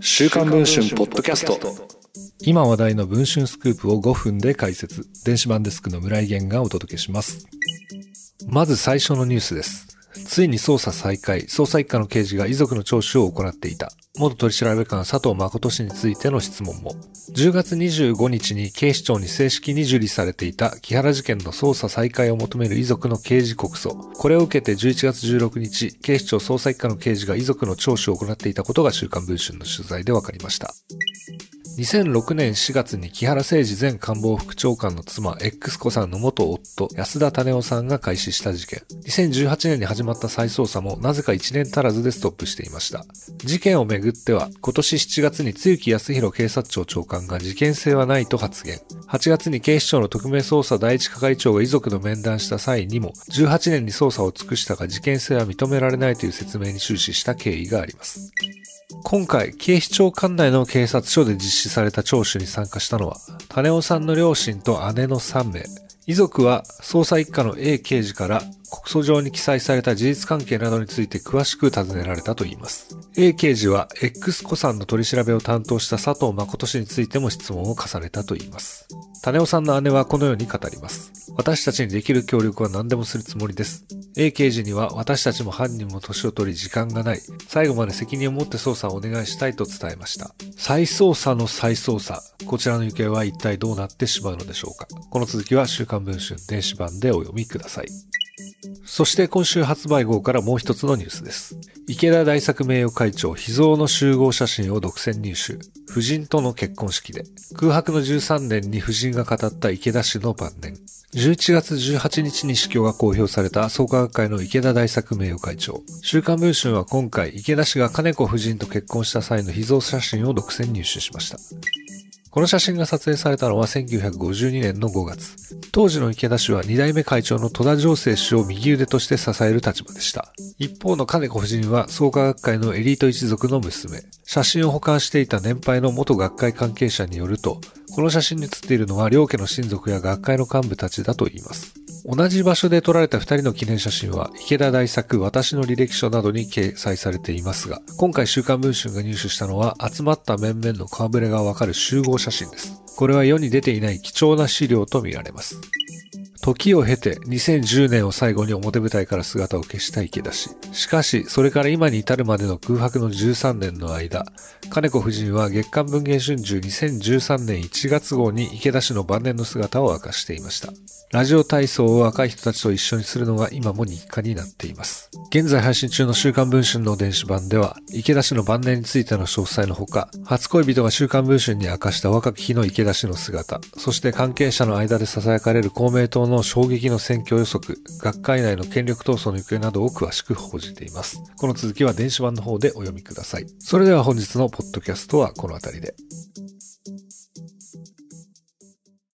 週刊文春ポッドキャスト。今話題の文春スクープを5分で解説。電子版デスクの村井源がお届けします。まず最初のニュースです。ついに捜査再開、捜査一課の刑事が遺族の聴取を行っていた。元取調べ官佐藤誠氏についての質問も。10月25日に警視庁に正式に受理されていた木原事件の捜査再開を求める遺族の刑事告訴。これを受けて11月16日、警視庁捜査一課の刑事が遺族の聴取を行っていたことが週刊文春の取材で分かりました。2006年4月に木原誠二前官房副長官の妻 X 子さんの元夫安田種夫さんが開始した事件。2018年に始まった再捜査もなぜか1年足らずでストップしていました。事件をめぐっては今年7月に露木康弘警察庁長官が事件性はないと発言。8月に警視庁の特命捜査第一係長が遺族の面談した際にも18年に捜査を尽くしたが事件性は認められないという説明に終始した経緯があります。今回、警視庁管内の警察署で実施された聴取に参加したのは、種尾さんの両親と姉の3名。遺族は捜査一課の A 刑事から告訴状に記載された事実関係などについて詳しく尋ねられたといいます。A 刑事は X 子さんの取り調べを担当した佐藤誠氏についても質問を重ねたといいます。種尾さんの姉はこのように語ります。私たちにできる協力は何でもするつもりです。A 刑事には私たちも犯人も年を取り時間がない。最後まで責任を持って捜査をお願いしたいと伝えました。再捜査の再捜査。こちらの行方は一体どうなってしまうのでしょうか。この続きは週刊文春電子版でお読みください。そして今週発売号からもう一つのニュースです。池田大作名誉会長秘蔵の集合写真を独占入手。夫人との結婚式で。空白の13年に夫人が語った池田氏の晩年。11月18日に死去が公表された創価学会の池田大作名誉会長。週刊文春は今回池田氏が金子夫人と結婚した際の秘蔵写真を独占入手しました。この写真が撮影されたのは1952年の5月。当時の池田氏は2代目会長の戸田上生氏を右腕として支える立場でした。一方の金子夫人は創価学会のエリート一族の娘。写真を保管していた年配の元学会関係者によると、この写真に写っているのは両家の親族や学会の幹部たちだといいます。同じ場所で撮られた2人の記念写真は池田大作私の履歴書などに掲載されていますが、今回週刊文春が入手したのは集まった面々の顔ぶれがわかる集合写真です。これは世に出ていない貴重な資料とみられます。時を経て2010年を最後に表舞台から姿を消した池田氏。しかし、それから今に至るまでの空白の13年の間、金子夫人は月刊文藝春秋2013年1月号に池田氏の晩年の姿を明かしていました。ラジオ体操を若い人たちと一緒にするのが今も日課になっています。現在配信中の週刊文春の電子版では、池田氏の晩年についての詳細のほか、初恋人が週刊文春に明かした若き日の池田氏の姿、そして関係者の間で囁かれる公明党のの衝撃の選挙予測、学会内の権力闘争の行方などを詳しく報じています。この続きは電子版の方でお読みください。それでは本日のポッドキャストはこの辺りで。